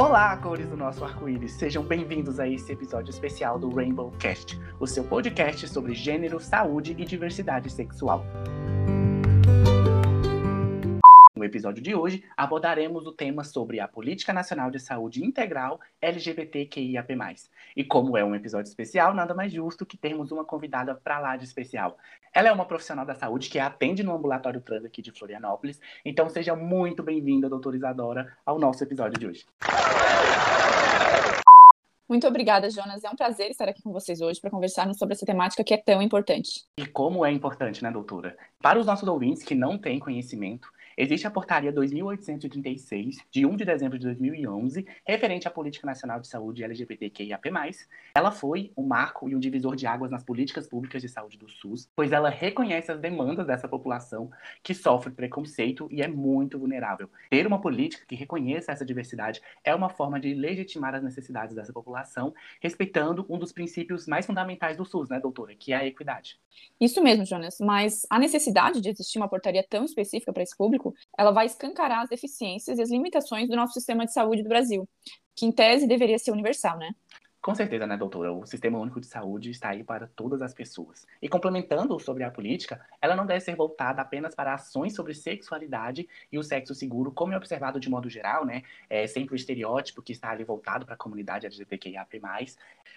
Olá, cores do nosso arco-íris, sejam bem-vindos a esse episódio especial do Rainbow Cast, o seu podcast sobre gênero, saúde e diversidade sexual. No episódio de hoje, abordaremos o tema sobre a Política Nacional de Saúde Integral LGBTQIAP+. E como é um episódio especial, nada mais justo que termos uma convidada para lá de especial. Ela é uma profissional da saúde que atende no ambulatório trans aqui de Florianópolis. Então seja muito bem-vinda, doutora Isadora, ao nosso episódio de hoje. Muito obrigada, Jonas. É um prazer estar aqui com vocês hoje para conversarmos sobre essa temática que é tão importante. E como é importante, né, doutora? Para os nossos ouvintes que não têm conhecimento, Existe a Portaria 2836, de 1 de dezembro de 2011, referente à Política Nacional de Saúde LGBTQIAP+. Ela foi um marco e um divisor de águas nas políticas públicas de saúde do SUS, pois ela reconhece as demandas dessa população que sofre preconceito e é muito vulnerável. Ter uma política que reconheça essa diversidade é uma forma de legitimar as necessidades dessa população, respeitando um dos princípios mais fundamentais do SUS, né, doutora, que é a equidade. Isso mesmo, Jonas, mas a necessidade de existir uma portaria tão específica para esse público ela vai escancarar as deficiências e as limitações do nosso sistema de saúde do Brasil, que em tese deveria ser universal, né? Com certeza, né, doutora? O Sistema Único de Saúde está aí para todas as pessoas. E complementando sobre a política, ela não deve ser voltada apenas para ações sobre sexualidade e o sexo seguro, como é observado de modo geral, né? É sempre o estereótipo que está ali voltado para a comunidade LGBTQIAP+.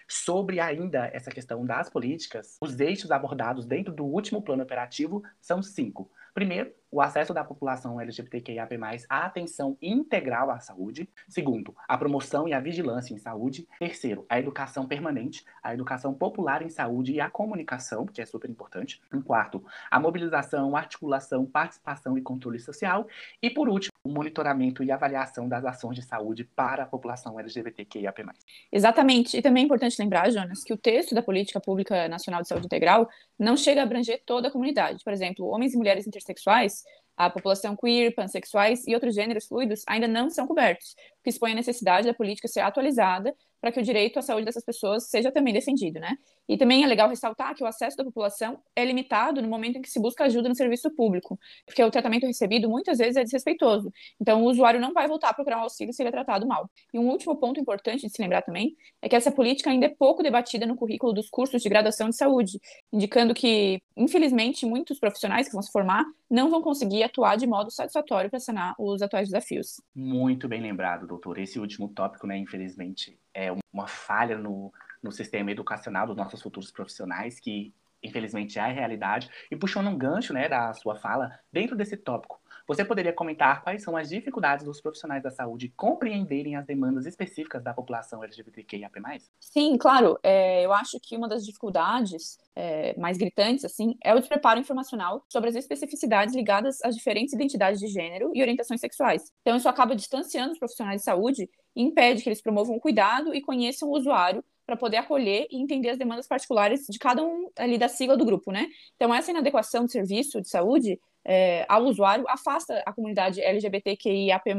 Sobre ainda essa questão das políticas, os eixos abordados dentro do último plano operativo são cinco. Primeiro, o acesso da população LGBTQIAP+, à atenção integral à saúde. Segundo, a promoção e a vigilância em saúde. Terceiro, a educação permanente, a educação popular em saúde e a comunicação, que é super importante. Quarto, a mobilização, articulação, participação e controle social. E por último, o monitoramento e avaliação das ações de saúde para a população LGBTQIAP+. Exatamente. E também é importante lembrar, Jonas, que o texto da Política Pública Nacional de Saúde Integral não chega a abranger toda a comunidade. Por exemplo, homens e mulheres intersexuais a população queer, pansexuais e outros gêneros fluidos ainda não são cobertos, o que expõe a necessidade da política ser atualizada para que o direito à saúde dessas pessoas seja também defendido, né? E também é legal ressaltar que o acesso da população é limitado no momento em que se busca ajuda no serviço público, porque o tratamento recebido muitas vezes é desrespeitoso. Então, o usuário não vai voltar a procurar um auxílio se ele é tratado mal. E um último ponto importante de se lembrar também é que essa política ainda é pouco debatida no currículo dos cursos de graduação de saúde, indicando que, infelizmente, muitos profissionais que vão se formar não vão conseguir atuar de modo satisfatório para sanar os atuais desafios. Muito bem lembrado, doutor. Esse último tópico, né, infelizmente, é uma falha no, no sistema educacional dos nossos futuros profissionais, que infelizmente é a realidade. E puxando um gancho né, da sua fala, dentro desse tópico, você poderia comentar quais são as dificuldades dos profissionais da saúde compreenderem as demandas específicas da população LGBTQIAP+. Sim, claro. É, eu acho que uma das dificuldades é, mais gritantes, assim, é o despreparo informacional sobre as especificidades ligadas às diferentes identidades de gênero e orientações sexuais. Então, isso acaba distanciando os profissionais de saúde e impede que eles promovam o cuidado e conheçam o usuário para poder acolher e entender as demandas particulares de cada um ali da sigla do grupo, né? Então, essa inadequação de serviço de saúde é, ao usuário afasta a comunidade LGBTQIAP+,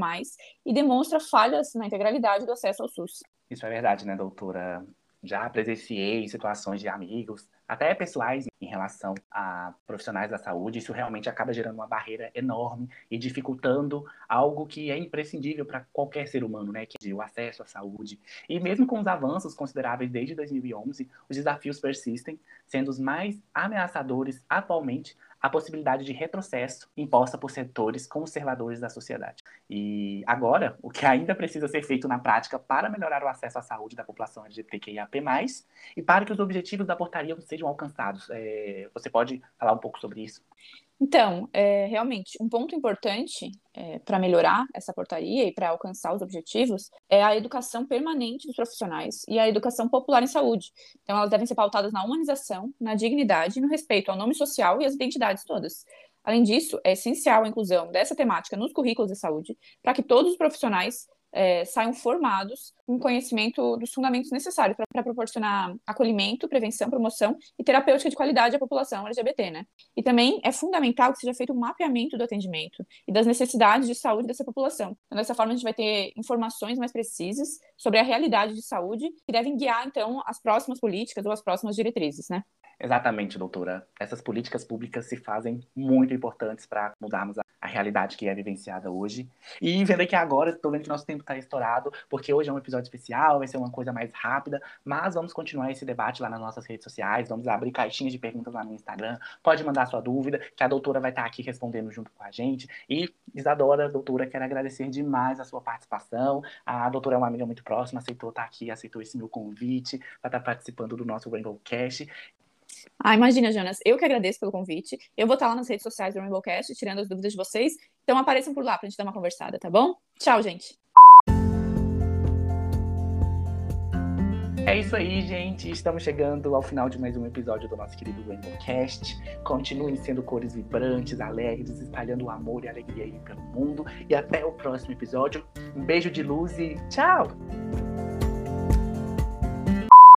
e demonstra falhas na integralidade do acesso ao SUS. Isso é verdade, né, doutora? Já presenciei situações de amigos até pessoais em relação a profissionais da saúde, isso realmente acaba gerando uma barreira enorme e dificultando algo que é imprescindível para qualquer ser humano, né, que é o acesso à saúde. E mesmo com os avanços consideráveis desde 2011, os desafios persistem, sendo os mais ameaçadores atualmente a possibilidade de retrocesso imposta por setores conservadores da sociedade. E agora, o que ainda precisa ser feito na prática para melhorar o acesso à saúde da população LGBTQIAP+, e para que os objetivos da portaria sejam alcançados. É, você pode falar um pouco sobre isso? Então, é, realmente, um ponto importante é, para melhorar essa portaria e para alcançar os objetivos é a educação permanente dos profissionais e a educação popular em saúde. Então, elas devem ser pautadas na humanização, na dignidade no respeito ao nome social e às identidades todas. Além disso, é essencial a inclusão dessa temática nos currículos de saúde para que todos os profissionais é, saiam formados com conhecimento dos fundamentos necessários para proporcionar acolhimento, prevenção, promoção e terapêutica de qualidade à população LGBT, né? E também é fundamental que seja feito um mapeamento do atendimento e das necessidades de saúde dessa população. Então, dessa forma, a gente vai ter informações mais precisas sobre a realidade de saúde que devem guiar, então, as próximas políticas ou as próximas diretrizes, né? Exatamente, doutora. Essas políticas públicas se fazem muito importantes para mudarmos a, realidade que é vivenciada hoje. E vendo aqui agora, estou vendo que nosso tempo está estourado, porque hoje é um episódio especial, vai ser uma coisa mais rápida, mas vamos continuar esse debate lá nas nossas redes sociais, vamos abrir caixinhas de perguntas lá no Instagram, pode mandar sua dúvida, que a doutora vai estar tá aqui respondendo junto com a gente. E, Isadora, doutora, quero agradecer demais a sua participação. A doutora é uma amiga muito próxima, aceitou estar tá aqui, aceitou esse meu convite para estar tá participando do nosso Rainbow Cast. Ah, imagina, Jonas, eu que agradeço pelo convite. Eu vou estar lá nas redes sociais do Rainbowcast, tirando as dúvidas de vocês. Então apareçam por lá pra gente dar uma conversada, tá bom? Tchau, gente. É isso aí, gente. Estamos chegando ao final de mais um episódio do nosso querido Rainbowcast. Continuem sendo cores vibrantes, alegres, espalhando amor e alegria aí pelo mundo. E até o próximo episódio. Um beijo de luz e tchau!